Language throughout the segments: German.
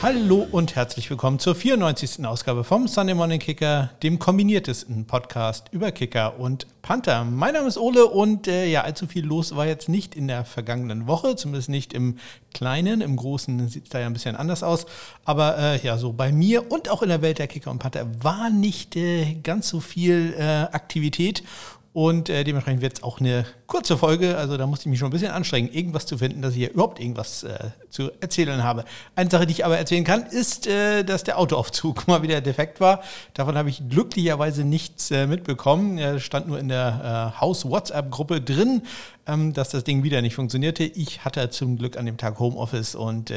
Hallo und herzlich willkommen zur 94. Ausgabe vom Sunday Morning Kicker, dem kombiniertesten Podcast über Kicker und Panther. Mein Name ist Ole und äh, ja, allzu viel los war jetzt nicht in der vergangenen Woche, zumindest nicht im Kleinen. Im Großen sieht es da ja ein bisschen anders aus. Aber äh, ja, so bei mir und auch in der Welt der Kicker und Panther war nicht äh, ganz so viel äh, Aktivität. Und äh, dementsprechend wird es auch eine kurze Folge. Also da musste ich mich schon ein bisschen anstrengen, irgendwas zu finden, dass ich hier überhaupt irgendwas äh, zu erzählen habe. Eine Sache, die ich aber erzählen kann, ist, äh, dass der Autoaufzug mal wieder defekt war. Davon habe ich glücklicherweise nichts äh, mitbekommen. Er stand nur in der äh, Haus-WhatsApp-Gruppe drin, ähm, dass das Ding wieder nicht funktionierte. Ich hatte zum Glück an dem Tag Homeoffice und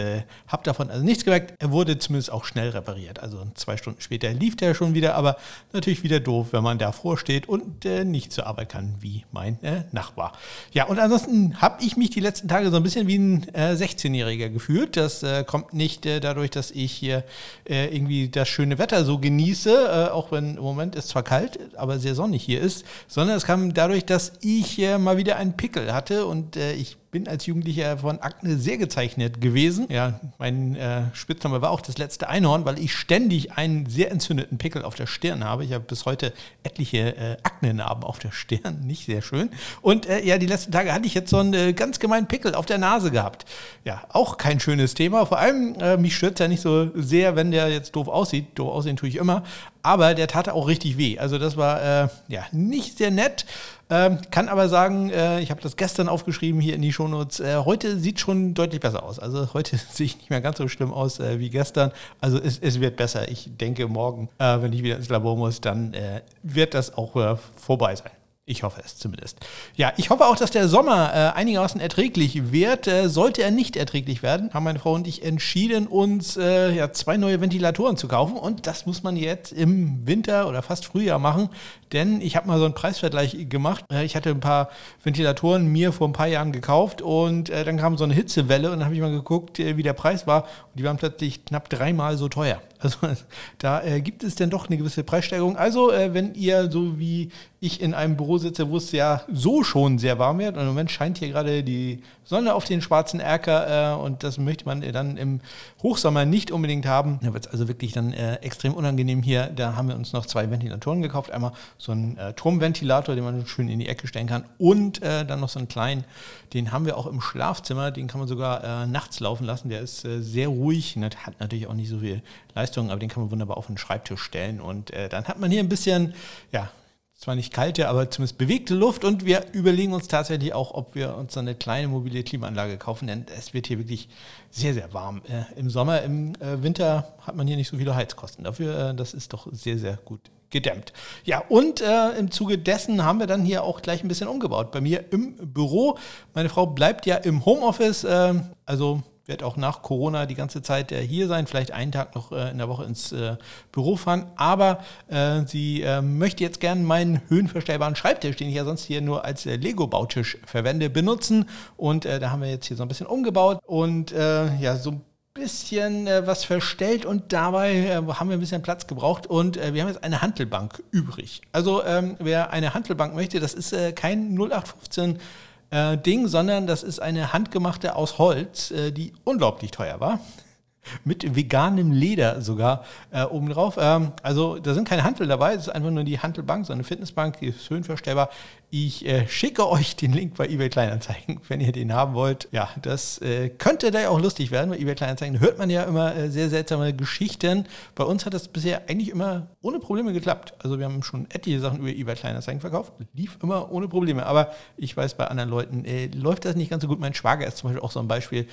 habe davon also nichts gemerkt. Er wurde zumindest auch schnell repariert. Also zwei Stunden später lief der schon wieder, aber natürlich wieder doof, wenn man davor steht und nicht zur Arbeit kann, wie mein Nachbar. Ja, und ansonsten habe ich mich die letzten Tage so ein bisschen wie ein 16-Jähriger gefühlt. Das äh, kommt nicht äh, dadurch, dass ich hier äh, irgendwie das schöne Wetter so genieße, auch wenn im Moment es zwar kalt, aber sehr sonnig hier ist, sondern es kam dadurch, dass ich mal wieder einen Pickel hatte und ich bin als Jugendlicher von Akne sehr gezeichnet gewesen. Ja, mein äh, Spitzname war auch das letzte Einhorn, weil ich ständig einen sehr entzündeten Pickel auf der Stirn habe. Ich habe bis heute etliche äh, Aknenarben auf der Stirn, nicht sehr schön. Und äh, ja, die letzten Tage hatte ich jetzt so einen äh, ganz gemeinen Pickel auf der Nase gehabt. Ja, auch kein schönes Thema. Vor allem, äh, mich stört es ja nicht so sehr, wenn der jetzt doof aussieht. Doof aussehen tue ich immer. Aber der tat auch richtig weh. Also das war äh, ja nicht sehr nett. Ähm, kann aber sagen, äh, ich habe das gestern aufgeschrieben hier in die Shownotes. Äh, heute sieht schon deutlich besser aus. Also heute sehe ich nicht mehr ganz so schlimm aus äh, wie gestern. Also es, es, wird besser. Ich denke, morgen, äh, wenn ich wieder ins Labor muss, dann äh, wird das auch äh, vorbei sein. Ich hoffe es zumindest. Ja, ich hoffe auch, dass der Sommer äh, einigermaßen erträglich wird. Äh, sollte er nicht erträglich werden, haben meine Frau und ich entschieden, uns äh, ja, zwei neue Ventilatoren zu kaufen. Und das muss man jetzt im Winter oder fast Frühjahr machen. Denn ich habe mal so einen Preisvergleich gemacht. Äh, ich hatte ein paar Ventilatoren mir vor ein paar Jahren gekauft und äh, dann kam so eine Hitzewelle und dann habe ich mal geguckt, äh, wie der Preis war. Und die waren plötzlich knapp dreimal so teuer. Also da gibt es denn doch eine gewisse Preissteigerung. Also wenn ihr so wie ich in einem Büro sitze, wo es ja so schon sehr warm wird und im Moment scheint hier gerade die Sonne auf den schwarzen Erker und das möchte man dann im Hochsommer nicht unbedingt haben. Da wird es also wirklich dann extrem unangenehm hier. Da haben wir uns noch zwei Ventilatoren gekauft. Einmal so einen äh, Turmventilator, den man schön in die Ecke stellen kann und äh, dann noch so einen kleinen, den haben wir auch im Schlafzimmer. Den kann man sogar nachts laufen lassen. Der ist sehr ruhig, hat natürlich auch nicht so viel Leistung aber den kann man wunderbar auf den Schreibtisch stellen. Und äh, dann hat man hier ein bisschen, ja, zwar nicht kalte, aber zumindest bewegte Luft. Und wir überlegen uns tatsächlich auch, ob wir uns eine kleine mobile Klimaanlage kaufen, denn es wird hier wirklich sehr, sehr warm. Äh, Im Sommer, im äh, Winter hat man hier nicht so viele Heizkosten. Dafür, äh, das ist doch sehr, sehr gut gedämmt. Ja, und äh, im Zuge dessen haben wir dann hier auch gleich ein bisschen umgebaut. Bei mir im Büro. Meine Frau bleibt ja im Homeoffice, äh, also werde auch nach Corona die ganze Zeit äh, hier sein, vielleicht einen Tag noch äh, in der Woche ins äh, Büro fahren. Aber äh, sie äh, möchte jetzt gerne meinen höhenverstellbaren Schreibtisch, den ich ja sonst hier nur als Lego-Bautisch verwende, benutzen. Und da haben wir jetzt hier so ein bisschen umgebaut und ja, so ein bisschen äh, was verstellt und dabei äh, haben wir ein bisschen Platz gebraucht und äh, wir haben jetzt eine Handelbank übrig. Also ähm, wer eine Handelbank möchte, das ist kein 0815 äh, Ding, sondern das ist eine handgemachte aus Holz, äh, die unglaublich teuer war mit veganem Leder sogar äh, obendrauf. Ähm, also da sind keine Hantel dabei, es ist einfach nur die Hantelbank, so eine Fitnessbank, die ist höhenverstellbar. Ich äh, schicke euch den Link bei eBay Kleinanzeigen, wenn ihr den haben wollt. Ja, das äh, könnte da ja auch lustig werden. Bei eBay Kleinanzeigen hört man ja immer äh, sehr seltsame Geschichten. Bei uns hat das bisher eigentlich immer ohne Probleme geklappt. Also wir haben schon etliche Sachen über eBay Kleinanzeigen verkauft. Lief immer ohne Probleme. Aber ich weiß, bei anderen Leuten äh, läuft das nicht ganz so gut. Mein Schwager ist zum Beispiel auch so ein Beispiel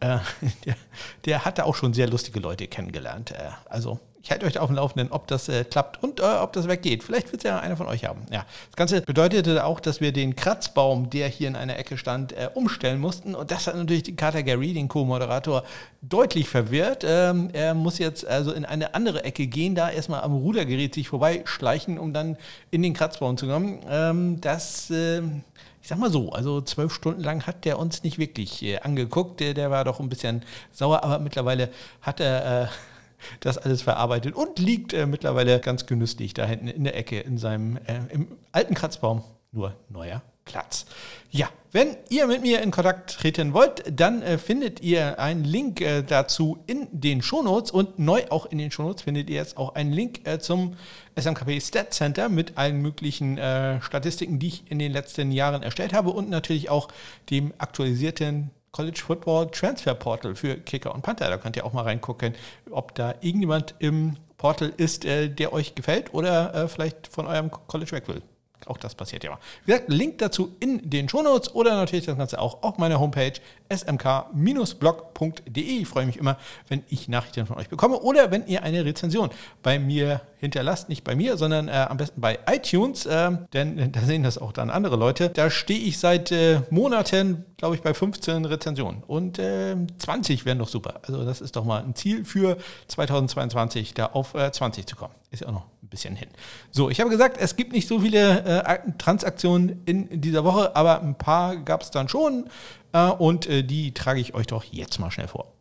äh, der, der, hatte auch schon sehr lustige Leute kennengelernt. Äh, also ich halte euch auf dem Laufenden, ob das äh, klappt und äh, ob das weggeht. Vielleicht wird es ja einer von euch haben. Ja. Das Ganze bedeutete auch, dass wir den Kratzbaum, der hier in einer Ecke stand, äh, umstellen mussten. Und das hat natürlich den Carter Gary, den Co-Moderator, deutlich verwirrt. Ähm, er muss jetzt also in eine andere Ecke gehen, da erstmal am Rudergerät sich vorbeischleichen, um dann in den Kratzbaum zu kommen. Ähm, das ähm, ich sag mal so, also zwölf Stunden lang hat der uns nicht wirklich äh, angeguckt. Der, der war doch ein bisschen sauer, aber mittlerweile hat er äh, das alles verarbeitet und liegt äh, mittlerweile ganz genüsslich da hinten in der Ecke in seinem äh, im alten Kratzbaum. Nur neuer Platz. Ja, wenn ihr mit mir in Kontakt treten wollt, dann äh, findet ihr einen Link äh, dazu in den Shownotes und neu auch in den Shownotes findet ihr jetzt auch einen Link äh, zum SMKP Stat Center mit allen möglichen äh, Statistiken, die ich in den letzten Jahren erstellt habe und natürlich auch dem aktualisierten College Football Transfer Portal für Kicker und Panther. Da könnt ihr auch mal reingucken, ob da irgendjemand im Portal ist, äh, der euch gefällt oder äh, vielleicht von eurem College weg will. Auch das passiert ja mal. Wie gesagt, Link dazu in den Shownotes oder natürlich das Ganze auch auf meiner Homepage smk-blog.de. Ich freue mich immer, wenn ich Nachrichten von euch bekomme oder wenn ihr eine Rezension bei mir hinterlasst. Nicht bei mir, sondern äh, am besten bei iTunes, äh, denn da sehen das auch dann andere Leute. Da stehe ich seit äh, Monaten, glaube ich, bei 15 Rezensionen und 20 ähm, wären doch super. Also das ist doch mal ein Ziel für 2022, da auf 20 äh, zu kommen. Ist ja auch noch ein bisschen hin. So, ich habe gesagt, es gibt nicht so viele äh, Transaktionen in dieser Woche, aber ein paar gab es dann schon äh, und äh, die trage ich euch doch jetzt mal schnell vor.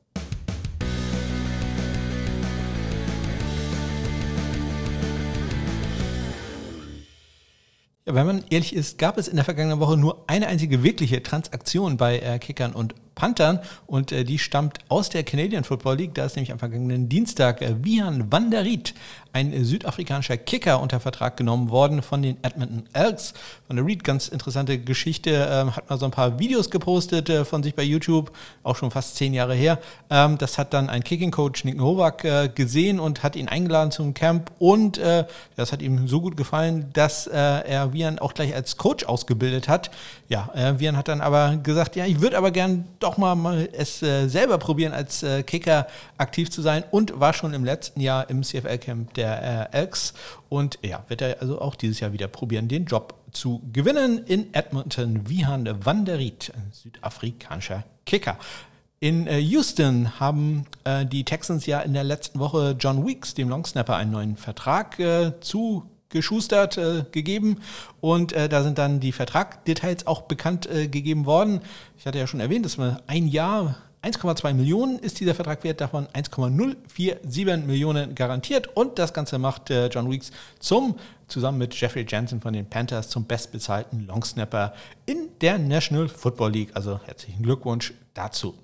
Wenn man ehrlich ist, gab es in der vergangenen Woche nur eine einzige wirkliche Transaktion bei Kickern und Panthern und äh, die stammt aus der Canadian Football League. Da ist nämlich am vergangenen Dienstag äh, Vian van der Riet, ein äh, südafrikanischer Kicker, unter Vertrag genommen worden von den Edmonton Elks. Van der Riet, ganz interessante Geschichte, ähm, hat mal so ein paar Videos gepostet äh, von sich bei YouTube, auch schon fast zehn Jahre her. Ähm, das hat dann ein Kicking-Coach, Nick Nowak, äh, gesehen und hat ihn eingeladen zum Camp und äh, das hat ihm so gut gefallen, dass er Vian auch gleich als Coach ausgebildet hat. Ja, Vian hat dann aber gesagt, ja, ich würde aber gern doch doch mal, mal es äh, selber probieren, als äh, Kicker aktiv zu sein und war schon im letzten Jahr im CFL-Camp der äh, Elks und ja, wird er also auch dieses Jahr wieder probieren, den Job zu gewinnen in Edmonton. Wihan van der Riet, ein südafrikanischer Kicker. In äh, Houston haben äh, die Texans ja in der letzten Woche John Weeks, dem Longsnapper, einen neuen Vertrag äh, zu geschustert äh, gegeben und äh, da sind dann die Vertragdetails auch bekannt äh, gegeben worden. Ich hatte ja schon erwähnt, dass man ein Jahr 1,2 Millionen ist dieser Vertrag wert, davon 1,047 Millionen garantiert und das Ganze macht äh, John Weeks zum zusammen mit Jeffrey Jensen von den Panthers zum bestbezahlten Longsnapper in der National Football League. Also herzlichen Glückwunsch dazu.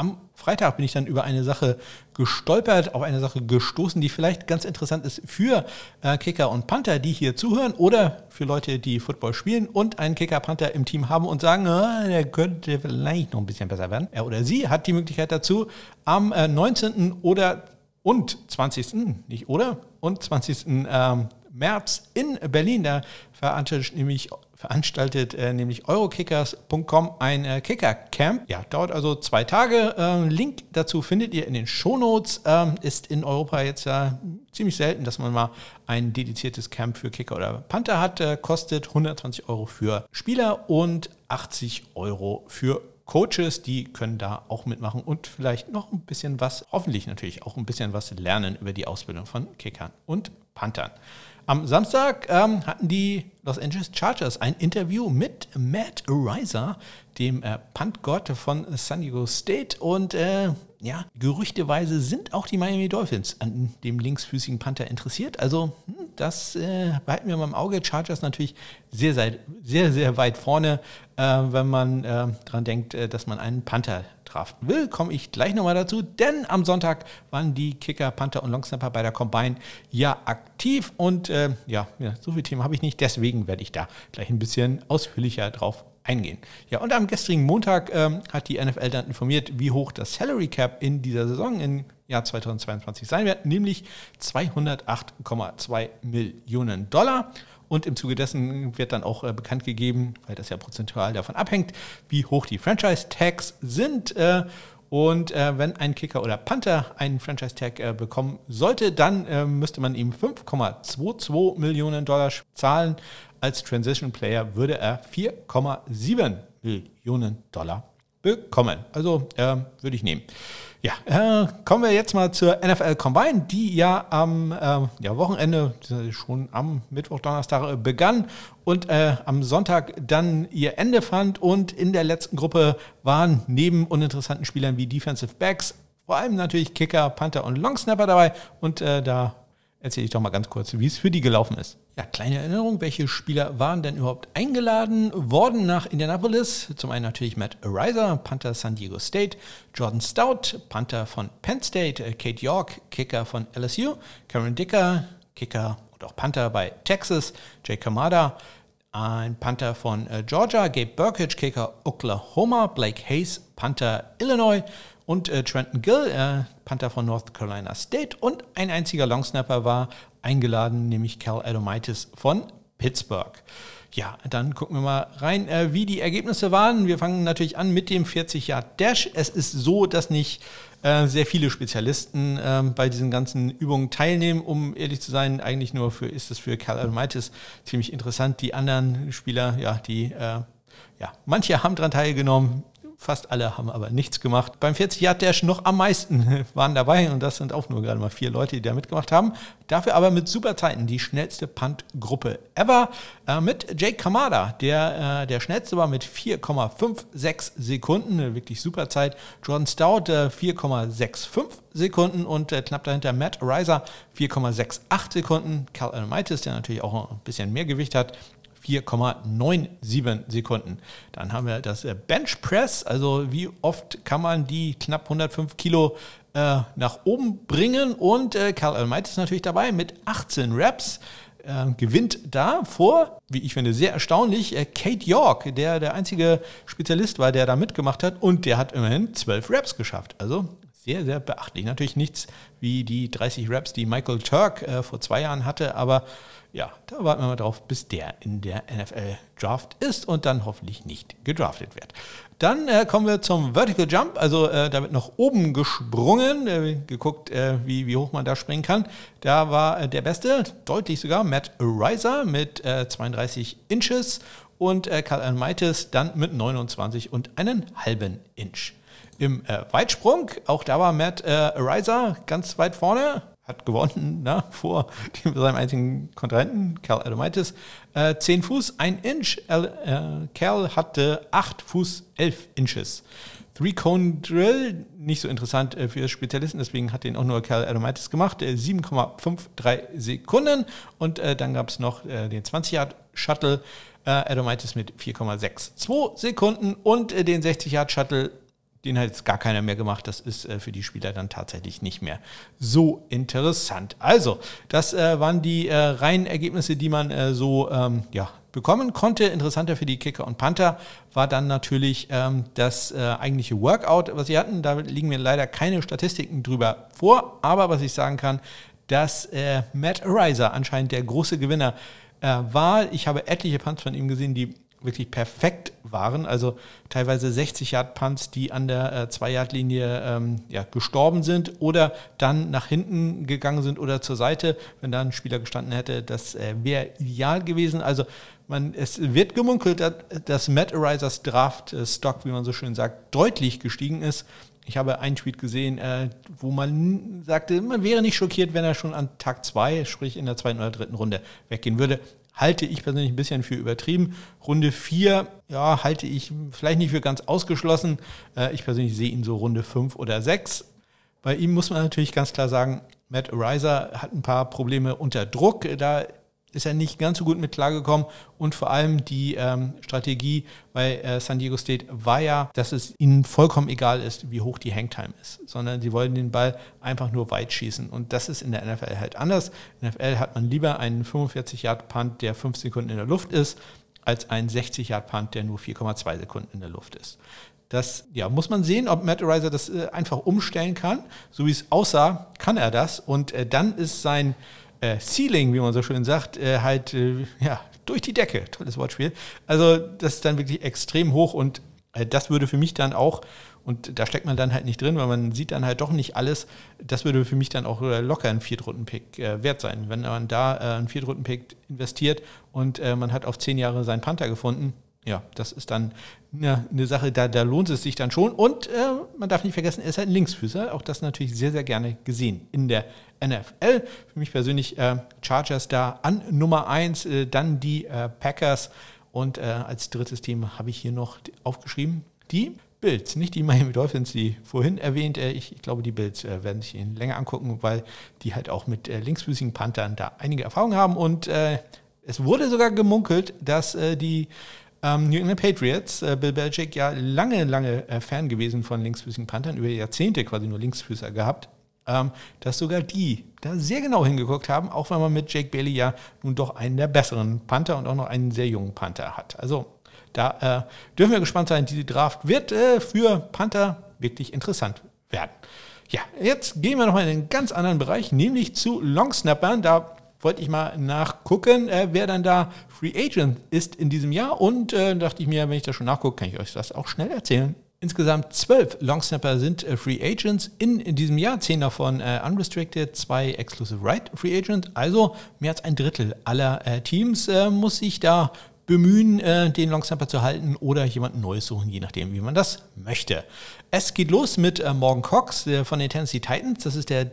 Am Freitag bin ich dann über eine Sache gestolpert, auf eine Sache gestoßen, die vielleicht ganz interessant ist für äh, Kicker und Panther, die hier zuhören oder für Leute, die Football spielen und einen Kicker-Panther im Team haben und sagen, ah, der könnte vielleicht noch ein bisschen besser werden. Er oder sie hat die Möglichkeit dazu, am äh, 19. oder und 20. nicht oder und 20. Ähm, März in Berlin. Da veranstaltet nämlich, veranstaltet, äh, nämlich eurokickers.com ein äh, Kicker-Camp. Ja, dauert also zwei Tage. Ähm, Link dazu findet ihr in den Shownotes. Ähm, ist in Europa jetzt ja ziemlich selten, dass man mal ein dediziertes Camp für Kicker oder Panther hat. Äh, kostet 120 Euro für Spieler und 80 Euro für Coaches, die können da auch mitmachen und vielleicht noch ein bisschen was, hoffentlich natürlich auch ein bisschen was lernen über die Ausbildung von Kickern und Panthern. Am Samstag ähm, hatten die Los Angeles Chargers ein Interview mit Matt Ariza, dem äh, Puntgott von San Diego State. Und äh, ja, gerüchteweise sind auch die Miami Dolphins an dem linksfüßigen Panther interessiert. Also hm, das äh, behalten wir mal im Auge. Chargers natürlich sehr, sehr, sehr, sehr weit vorne, äh, wenn man äh, daran denkt, äh, dass man einen Panther draften will, komme ich gleich nochmal dazu, denn am Sonntag waren die Kicker, Panther und Longsnapper bei der Combine ja aktiv und äh, ja, so viele Themen habe ich nicht, deswegen werde ich da gleich ein bisschen ausführlicher drauf eingehen. Ja, und am gestrigen Montag ähm, hat die NFL dann informiert, wie hoch das Salary Cap in dieser Saison im Jahr 2022 sein wird, nämlich 208,2 Millionen Dollar. Und im Zuge dessen wird dann auch äh, bekannt gegeben, weil das ja prozentual davon abhängt, wie hoch die Franchise-Tags sind. Äh, und äh, wenn ein Kicker oder Panther einen Franchise-Tag äh, bekommen sollte, dann äh, müsste man ihm 5,22 Millionen Dollar zahlen. Als Transition Player würde er 4,7 Millionen Dollar bekommen. Also äh, würde ich nehmen. Ja, äh, kommen wir jetzt mal zur NFL Combine, die ja am äh, ja, Wochenende, schon am Mittwoch, Donnerstag äh, begann und äh, am Sonntag dann ihr Ende fand. Und in der letzten Gruppe waren neben uninteressanten Spielern wie Defensive Backs vor allem natürlich Kicker, Panther und Longsnapper dabei. Und äh, da erzähle ich doch mal ganz kurz, wie es für die gelaufen ist. Ja, kleine Erinnerung, welche Spieler waren denn überhaupt eingeladen worden nach Indianapolis? Zum einen natürlich Matt Ariza, Panther San Diego State, Jordan Stout, Panther von Penn State, äh, Kate York, Kicker von LSU, Karen Dicker, Kicker und auch Panther bei Texas, Jake Kamada, ein Panther von äh, Georgia, Gabe Burkage, Kicker Oklahoma, Blake Hayes, Panther Illinois und äh, Trenton Gill, äh, Panther von North Carolina State und ein einziger Longsnapper war eingeladen, nämlich Cal Adomaitis von Pittsburgh. Ja, dann gucken wir mal rein, äh, wie die Ergebnisse waren. Wir fangen natürlich an mit dem 40 Yard Dash. Es ist so, dass nicht äh, sehr viele Spezialisten äh, bei diesen ganzen Übungen teilnehmen. Um ehrlich zu sein, eigentlich nur für ist es für Cal Adomaitis ziemlich interessant. Die anderen Spieler, ja, die äh, ja, manche haben daran teilgenommen, Fast alle haben aber nichts gemacht. Beim 40 Yard Dash noch am meisten waren dabei und das sind auch nur gerade mal vier Leute, die da mitgemacht haben. Dafür aber mit super Zeiten die schnellste Punt-Gruppe ever äh, mit Jake Kamada, der äh, der schnellste war mit 4,56 Sekunden, eine wirklich super Zeit. Jordan Stout äh, 4,65 Sekunden und äh, knapp dahinter Matt Riser 4,68 Sekunden. Cal Almightis, der natürlich auch ein bisschen mehr Gewicht hat, 4,97 Sekunden. Dann haben wir das äh, Bench Press, also wie oft kann man die knapp 105 Kilo äh, nach oben bringen und äh, Karl Almeit ist natürlich dabei mit 18 Reps. Äh, gewinnt da vor, wie ich finde, sehr erstaunlich, äh, Kate York, der der einzige Spezialist war, der da mitgemacht hat und der hat immerhin 12 Reps geschafft. Also sehr, sehr beachtlich. Natürlich nichts wie die 30 Reps, die Michael Turk äh, vor zwei Jahren hatte, aber ja, da warten wir mal drauf, bis der in der NFL Draft ist und dann hoffentlich nicht gedraftet wird. Dann äh, kommen wir zum Vertical Jump, also äh, da wird nach oben gesprungen, äh, geguckt, äh, wie, wie hoch man da springen kann. Da war äh, der Beste, deutlich sogar, Matt Riser mit 32 äh, Inches und äh, Karl Almaitis dann mit 29 und einen halben Inch. Im Weitsprung, auch da war Matt Riser ganz weit vorne, hat gewonnen na, vor dem, seinem einzigen Kontrahenten, Cal Adomaitis. Äh, 10 Fuß, 1 Inch. Äh, Cal hatte 8 Fuß, 11 Inches. Three-Cone Drill, nicht so interessant äh, für Spezialisten, deswegen hat den auch nur Cal Adomaitis gemacht. Äh, 7,53 Sekunden. Und äh, dann gab es noch äh, den 20-Yard-Shuttle. Äh, Adomaitis mit 4,62 Sekunden und äh, den 60-Yard-Shuttle den hat jetzt gar keiner mehr gemacht. Das ist äh, für die Spieler dann tatsächlich nicht mehr so interessant. Also, das äh, waren die äh, reinen Ergebnisse, die man äh, so ähm, ja, bekommen konnte. Interessanter für die Kicker und Panther war dann natürlich ähm, das äh, eigentliche Workout, was sie hatten. Da liegen mir leider keine Statistiken drüber vor. Aber was ich sagen kann, dass äh, Matt Ariza anscheinend der große Gewinner war. Ich habe etliche Punts von ihm gesehen, die wirklich perfekt waren. Also teilweise 60 Yard Punts, die an der äh, 2 Yard Linie ähm, ja, gestorben sind oder dann nach hinten gegangen sind oder zur Seite. Wenn da ein Spieler gestanden hätte, das äh, wäre ideal gewesen. Also man, es wird gemunkelt, dass Matt Arisers Draft äh, Stock, wie man so schön sagt, deutlich gestiegen ist. Ich habe einen Tweet gesehen, äh, wo man sagte, man wäre nicht schockiert, wenn er schon an Tag 2, sprich in der zweiten oder dritten Runde, weggehen würde halte ich persönlich ein bisschen für übertrieben. Runde 4, ja, halte ich vielleicht nicht für ganz ausgeschlossen. Äh, ich persönlich sehe ihn so Runde 5 oder 6. Bei ihm muss man natürlich ganz klar sagen, Matt Ariza hat ein paar Probleme unter Druck. Da ist er nicht ganz so gut mit klargekommen. Und vor allem die ähm, Strategie bei äh, San Diego State war ja, dass es ihnen vollkommen egal ist, wie hoch die Hangtime ist, sondern sie wollen den Ball einfach nur weit schießen. Und das ist in der NFL halt anders. In der NFL hat man lieber einen 45-Yard-Punt, der 5 Sekunden in der Luft ist, als einen 60-Yard-Punt, der nur 4,2 Sekunden in der Luft ist. Das ja, muss man sehen, ob Matt Ariza das äh, einfach umstellen kann. So wie es aussah, kann er das. Und äh, dann ist sein äh, Ceiling, wie man so schön sagt, äh, halt äh, ja, durch die Decke. Tolles Wortspiel. Also das ist dann wirklich extrem hoch und äh, das würde für mich dann auch, und da steckt man dann halt nicht drin, weil man sieht dann halt doch nicht alles, das würde für mich dann auch äh, locker ein Viertrunden-Pick äh, wert sein. Wenn man da einen Viertrunden-Pick investiert und man hat auf zehn Jahre seinen Panther gefunden, ja, das ist dann eine, eine Sache, da, da, lohnt es sich dann schon. Und äh, man darf nicht vergessen, er ist halt ein Linksfüßer. Auch das natürlich sehr, sehr gerne gesehen in der NFL. Für mich persönlich äh, Chargers da an Nummer 1, äh, dann die äh, Packers und äh, als drittes Team habe ich hier noch aufgeschrieben die Bills, nicht die Miami Dolphins, die vorhin erwähnt. Äh, ich, ich, glaube, die Bills werden sich ihn länger angucken, weil die halt auch mit linksfüßigen Panthern da einige Erfahrungen haben und Es wurde sogar gemunkelt, dass die New England Patriots, äh, Bill Belichick ja lange, lange äh, Fan gewesen von linksfüßigen Panthern, über Jahrzehnte quasi nur Linksfüßer gehabt, ähm, dass sogar die da sehr genau hingeguckt haben, auch wenn man mit Jake Bailey ja nun doch einen der besseren Panther und auch noch einen sehr jungen Panther hat. Also da äh, dürfen wir gespannt sein. Diese Draft wird äh, für Panther wirklich interessant werden. Ja, jetzt gehen wir nochmal in einen ganz anderen Bereich, nämlich zu Longsnappern. Da wollte ich mal nachgucken, äh, wer dann da Free Agent ist in diesem Jahr. Und äh, dachte ich mir, wenn ich das schon nachgucke, kann ich euch das auch schnell erzählen. Insgesamt zwölf Longsnapper sind äh, Free Agents in, in, diesem Jahr, zehn davon äh, unrestricted, zwei Exclusive Right Free Agents. Also mehr als ein Drittel aller äh, Teams äh, muss sich da bemühen, äh, den Longsnapper zu halten oder jemanden Neues suchen, je nachdem, wie man das möchte. Es geht los mit äh, Morgan Cox von den Tennessee Titans. Das ist der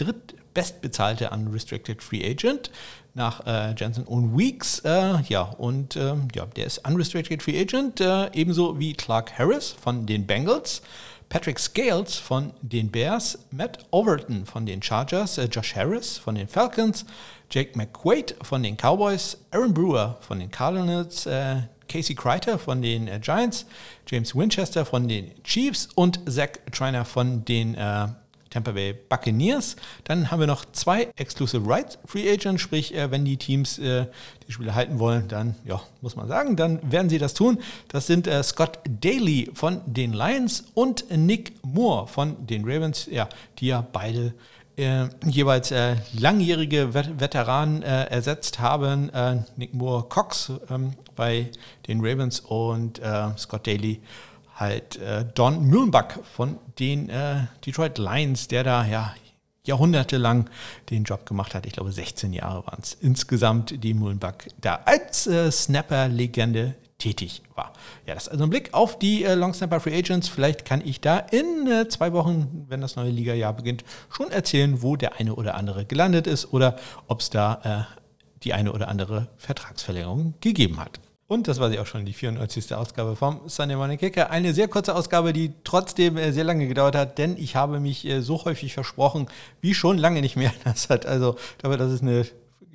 drittbestbezahlte Unrestricted Free Agent nach äh, Jensen und Weeks. Äh, ja, und äh, ja, der ist Unrestricted Free Agent, äh, ebenso wie Clark Harris von den Bengals. Patrick Scales von den Bears, Matt Overton von den Chargers, äh, Josh Harris von den Falcons, Jake McQuaid von den Cowboys, Aaron Brewer von den Cardinals, äh, Casey Kreiter von den Giants, James Winchester von den Chiefs und Zach Triner von den Tampa Bay Buccaneers. Dann haben wir noch zwei Exclusive Rights Free Agents, sprich, äh, wenn die Teams äh, die Spiele halten wollen, dann, ja, muss man sagen, dann werden sie das tun. Das sind äh, Scott Daly von den Lions und Nick Moore von den Ravens, ja, die ja beide äh, jeweils äh, langjährige Vet Veteranen äh, ersetzt haben. Nick Moore Cox ähm, bei den Ravens und Scott Daly halt äh, Don Mühlenbach von den äh, Detroit Lions, der da ja jahrhundertelang den Job gemacht hat. Ich glaube, 16 Jahre waren es insgesamt, die Mühlenbach da als äh, Snapper-Legende tätig war. Ja, das ist also ein Blick auf die äh, Long Snapper Free Agents. Vielleicht kann ich da in äh, zwei Wochen, wenn das neue Liga-Jahr beginnt, schon erzählen, wo der eine oder andere gelandet ist oder ob es da äh, die eine oder andere Vertragsverlängerung gegeben hat. Und das war sie auch schon, die 94. Ausgabe vom Sunday Morning Kicker. Eine sehr kurze Ausgabe, die trotzdem äh, sehr lange gedauert hat, denn ich habe mich äh, so häufig versprochen, wie schon lange nicht mehr. Das hat also, aber das ist eine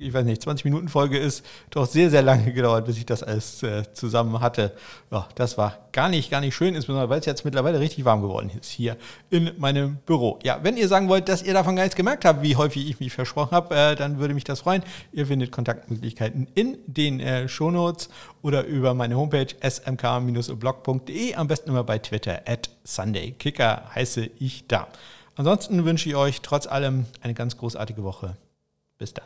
ich weiß nicht, 20 Minuten Folge ist, doch sehr, sehr lange gedauert, bis ich das alles äh, zusammen hatte. Ja, das war gar nicht, gar nicht schön, insbesondere weil es jetzt mittlerweile richtig warm geworden ist hier in meinem Büro. Ja, wenn ihr sagen wollt, dass ihr davon gar nichts gemerkt habt, wie häufig ich mich versprochen habe, äh, dann würde mich das freuen. Ihr findet Kontaktmöglichkeiten in den äh, Shownotes oder über meine Homepage smk-blog.de, am besten immer bei Twitter at SundayKicker heiße ich da. Ansonsten wünsche ich euch trotz allem eine ganz großartige Woche. Bis dann.